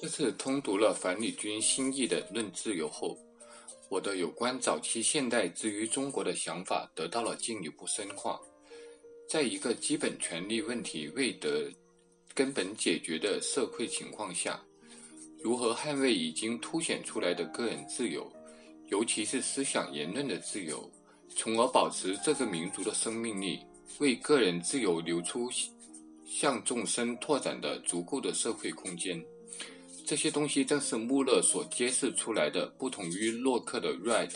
这次通读了樊里军新译的《论自由》后，我的有关早期现代之于中国的想法得到了进一步深化。在一个基本权利问题未得根本解决的社会情况下，如何捍卫已经凸显出来的个人自由，尤其是思想言论的自由，从而保持这个民族的生命力，为个人自由留出向众生拓展的足够的社会空间？这些东西正是穆勒所揭示出来的，不同于洛克的 “right”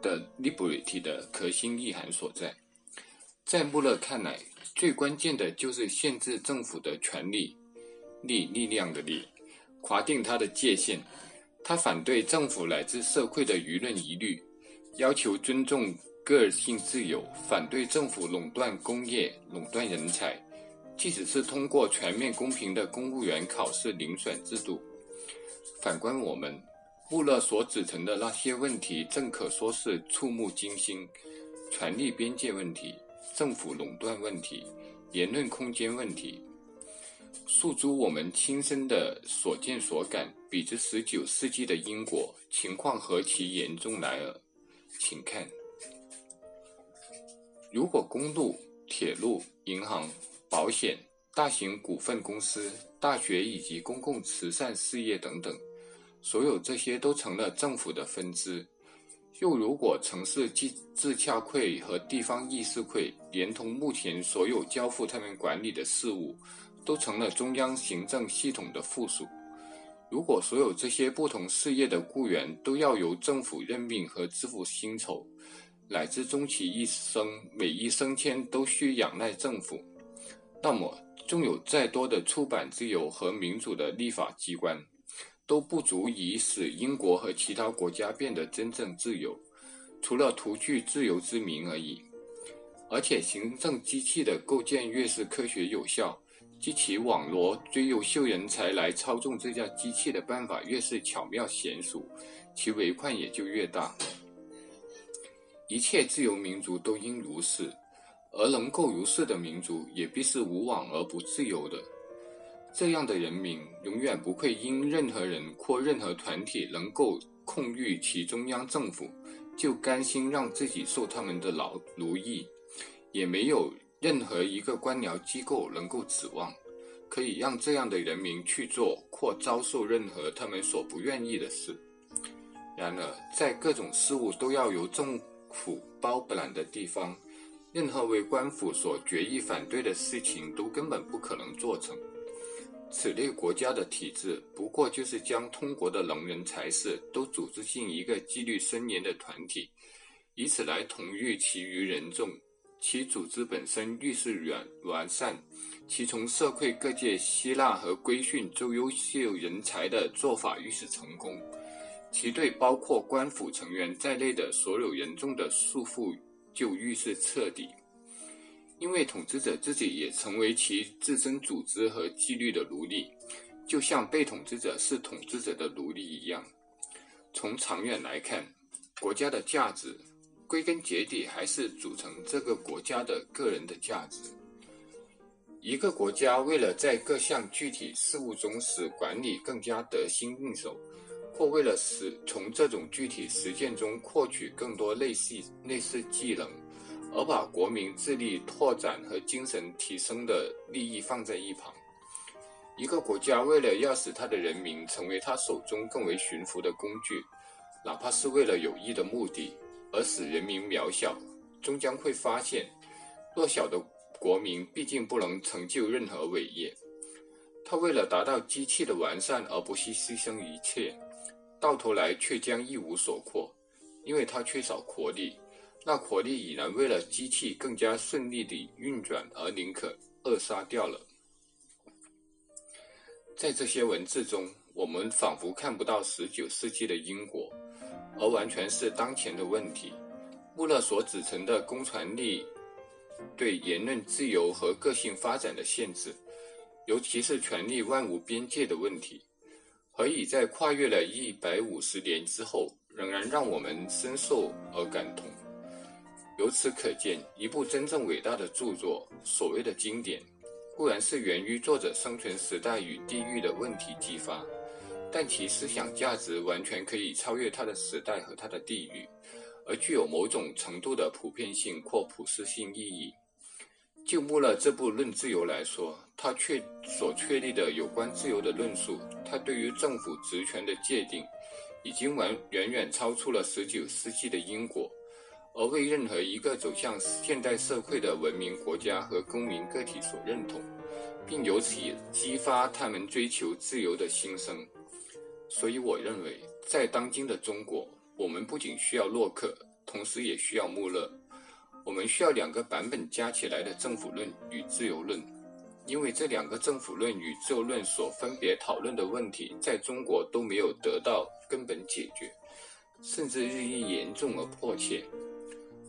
的 “liberty” 的核心意涵所在。在穆勒看来，最关键的就是限制政府的权利、力、力量的力，划定它的界限。他反对政府乃至社会的舆论疑虑，要求尊重个性自由，反对政府垄断工业、垄断人才，即使是通过全面公平的公务员考试遴选制度。反观我们，穆勒所指成的那些问题，正可说是触目惊心：权力边界问题、政府垄断问题、言论空间问题。诉诸我们亲身的所见所感，比之十九世纪的英国情况何其严重来耳！请看：如果公路、铁路、银行、保险、大型股份公司、大学以及公共慈善事业等等。所有这些都成了政府的分支。又如果城市自自洽会和地方议事会，连同目前所有交付他们管理的事务，都成了中央行政系统的附属。如果所有这些不同事业的雇员都要由政府任命和支付薪酬，乃至终其一生每一升迁都需仰赖政府，那么纵有再多的出版自由和民主的立法机关，都不足以使英国和其他国家变得真正自由，除了图具自由之名而已。而且，行政机器的构建越是科学有效，及其网罗最优秀人才来操纵这架机器的办法越是巧妙娴熟，其围困也就越大。一切自由民族都应如是，而能够如是的民族，也必是无往而不自由的。这样的人民永远不会因任何人或任何团体能够控御其中央政府，就甘心让自己受他们的劳奴役，也没有任何一个官僚机构能够指望可以让这样的人民去做或遭受任何他们所不愿意的事。然而，在各种事务都要由政府包揽的地方，任何为官府所决议反对的事情都根本不可能做成。此类国家的体制，不过就是将通国的能人才士都组织进一个纪律森严的团体，以此来统御其余人众。其组织本身愈是完完善，其从社会各界吸纳和规训最优秀人才的做法愈是成功，其对包括官府成员在内的所有人众的束缚就愈是彻底。因为统治者自己也成为其自身组织和纪律的奴隶，就像被统治者是统治者的奴隶一样。从长远来看，国家的价值归根结底还是组成这个国家的个人的价值。一个国家为了在各项具体事务中使管理更加得心应手，或为了使从这种具体实践中获取更多类似类似技能。而把国民智力拓展和精神提升的利益放在一旁。一个国家为了要使他的人民成为他手中更为驯服的工具，哪怕是为了有益的目的，而使人民渺小，终将会发现，弱小的国民毕竟不能成就任何伟业。他为了达到机器的完善而不惜牺牲一切，到头来却将一无所获，因为他缺少活力。那火力已然为了机器更加顺利地运转而宁可扼杀掉了。在这些文字中，我们仿佛看不到十九世纪的英国，而完全是当前的问题。穆勒所指成的公传力对言论自由和个性发展的限制，尤其是权力万无边界的问题，何以在跨越了一百五十年之后，仍然让我们深受而感同？由此可见，一部真正伟大的著作，所谓的经典，固然是源于作者生存时代与地域的问题激发，但其思想价值完全可以超越它的时代和它的地域，而具有某种程度的普遍性或普适性意义。就穆勒这部《论自由》来说，他确所确立的有关自由的论述，他对于政府职权的界定，已经完远远超出了十九世纪的英国。而为任何一个走向现代社会的文明国家和公民个体所认同，并由此激发他们追求自由的心声。所以，我认为，在当今的中国，我们不仅需要洛克，同时也需要穆勒。我们需要两个版本加起来的政府论与自由论，因为这两个政府论与自由论所分别讨论的问题，在中国都没有得到根本解决，甚至日益严重而迫切。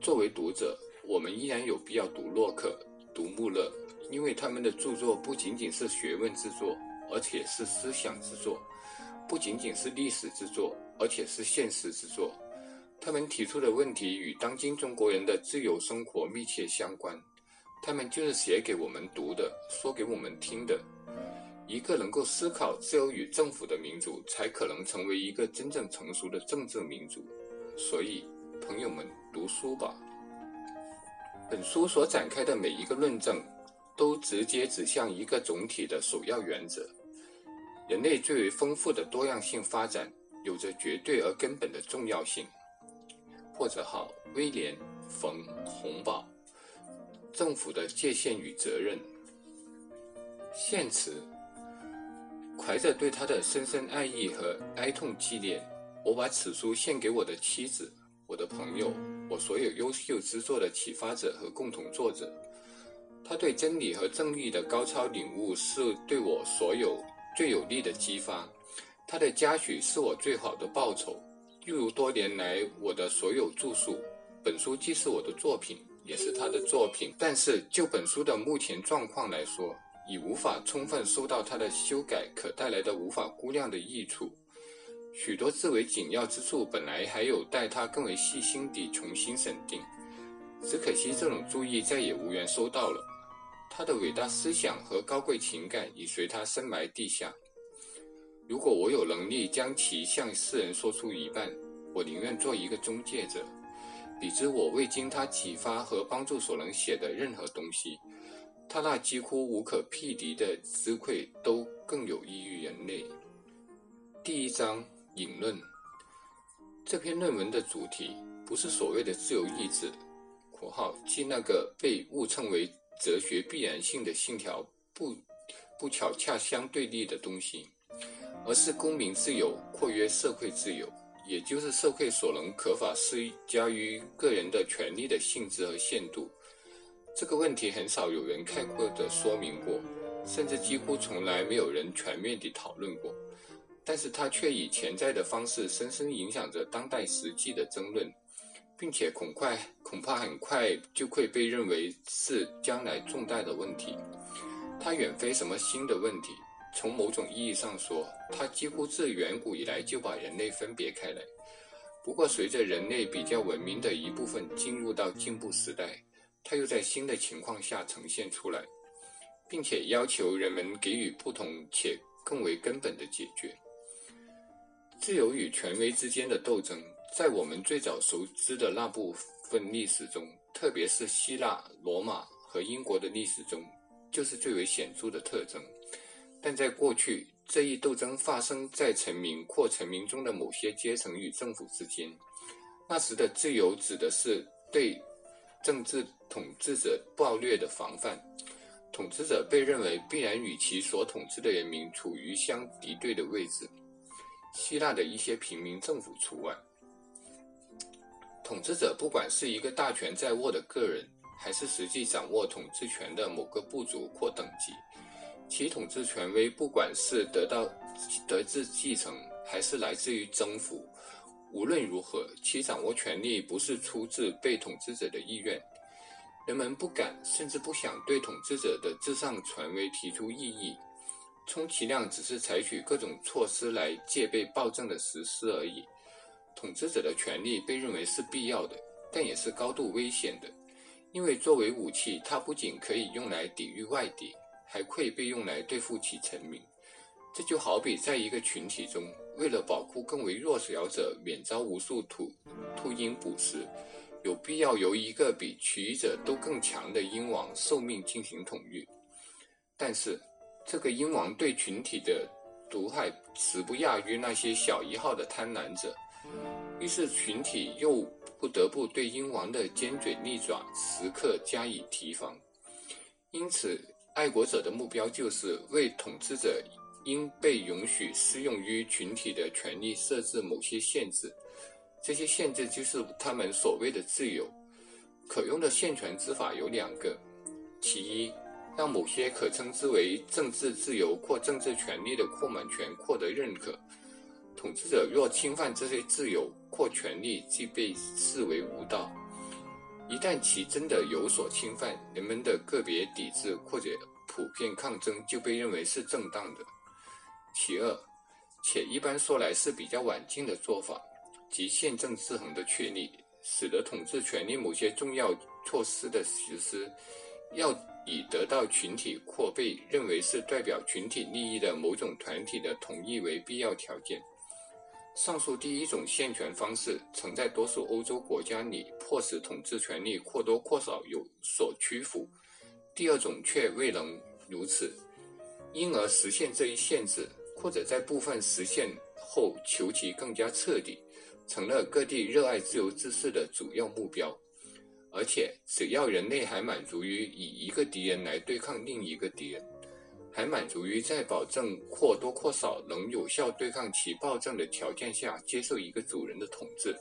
作为读者，我们依然有必要读洛克、读穆勒，因为他们的著作不仅仅是学问之作，而且是思想之作；不仅仅是历史之作，而且是现实之作。他们提出的问题与当今中国人的自由生活密切相关。他们就是写给我们读的，说给我们听的。一个能够思考自由与政府的民族，才可能成为一个真正成熟的政治民族。所以。朋友们，读书吧。本书所展开的每一个论证，都直接指向一个总体的首要原则：人类最为丰富的多样性发展，有着绝对而根本的重要性。或者号：威廉·冯·洪堡。政府的界限与责任。献词：怀着对他的深深爱意和哀痛纪念，我把此书献给我的妻子。我的朋友，我所有优秀之作的启发者和共同作者，他对真理和正义的高超领悟是对我所有最有力的激发，他的嘉许是我最好的报酬。又如多年来我的所有著述，本书既是我的作品，也是他的作品。但是就本书的目前状况来说，已无法充分收到他的修改可带来的无法估量的益处。许多至为紧要之处，本来还有待他更为细心地重新审定，只可惜这种注意再也无缘收到了。他的伟大思想和高贵情感已随他深埋地下。如果我有能力将其向世人说出一半，我宁愿做一个中介者，比之我未经他启发和帮助所能写的任何东西，他那几乎无可匹敌的智慧都更有益于人类。第一章。引论这篇论文的主题不是所谓的自由意志（括号即那个被误称为哲学必然性的信条不不巧恰相对立的东西），而是公民自由（括约社会自由），也就是社会所能可法施加于个人的权利的性质和限度。这个问题很少有人概括地说明过，甚至几乎从来没有人全面地讨论过。但是它却以潜在的方式深深影响着当代实际的争论，并且恐快恐怕很快就会被认为是将来重大的问题。它远非什么新的问题，从某种意义上说，它几乎自远古以来就把人类分别开来。不过，随着人类比较文明的一部分进入到进步时代，它又在新的情况下呈现出来，并且要求人们给予不同且更为根本的解决。自由与权威之间的斗争，在我们最早熟知的那部分历史中，特别是希腊、罗马和英国的历史中，就是最为显著的特征。但在过去，这一斗争发生在臣民或臣民中的某些阶层与政府之间。那时的自由指的是对政治统治者暴虐的防范，统治者被认为必然与其所统治的人民处于相敌对的位置。希腊的一些平民政府除外，统治者不管是一个大权在握的个人，还是实际掌握统治权的某个部族或等级，其统治权威不管是得到得自继承，还是来自于征服，无论如何，其掌握权力不是出自被统治者的意愿。人们不敢，甚至不想对统治者的至上权威提出异议。充其量只是采取各种措施来戒备暴政的实施而已。统治者的权力被认为是必要的，但也是高度危险的，因为作为武器，它不仅可以用来抵御外敌，还会被用来对付其臣民。这就好比在一个群体中，为了保护更为弱小者免遭无数秃秃鹰捕食，有必要由一个比其余者都更强的鹰王受命进行统御。但是，这个鹰王对群体的毒害实不亚于那些小一号的贪婪者，于是群体又不得不对鹰王的尖嘴利爪时刻加以提防。因此，爱国者的目标就是为统治者。应被允许适用于群体的权利设置某些限制，这些限制就是他们所谓的自由。可用的限权之法有两个：其一，让某些可称之为政治自由或政治权利的扩满权获得认可；统治者若侵犯这些自由或权利，即被视为无道。一旦其真的有所侵犯，人们的个别抵制或者普遍抗争就被认为是正当的。其二，且一般说来是比较晚近的做法，即宪政制衡的确立，使得统治权力某些重要措施的实施，要以得到群体或被认为是代表群体利益的某种团体的同意为必要条件。上述第一种限权方式，曾在多数欧洲国家里迫使统治权力或多或少有所屈服；第二种却未能如此，因而实现这一限制。或者在部分实现后求其更加彻底，成了各地热爱自由之士的主要目标。而且，只要人类还满足于以一个敌人来对抗另一个敌人，还满足于在保证或多或少能有效对抗其暴政的条件下接受一个主人的统治，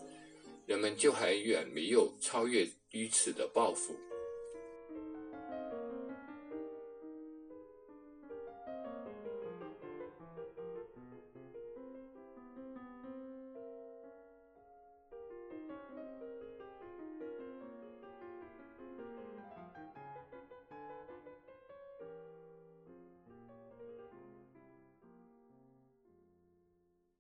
人们就还远没有超越于此的抱负。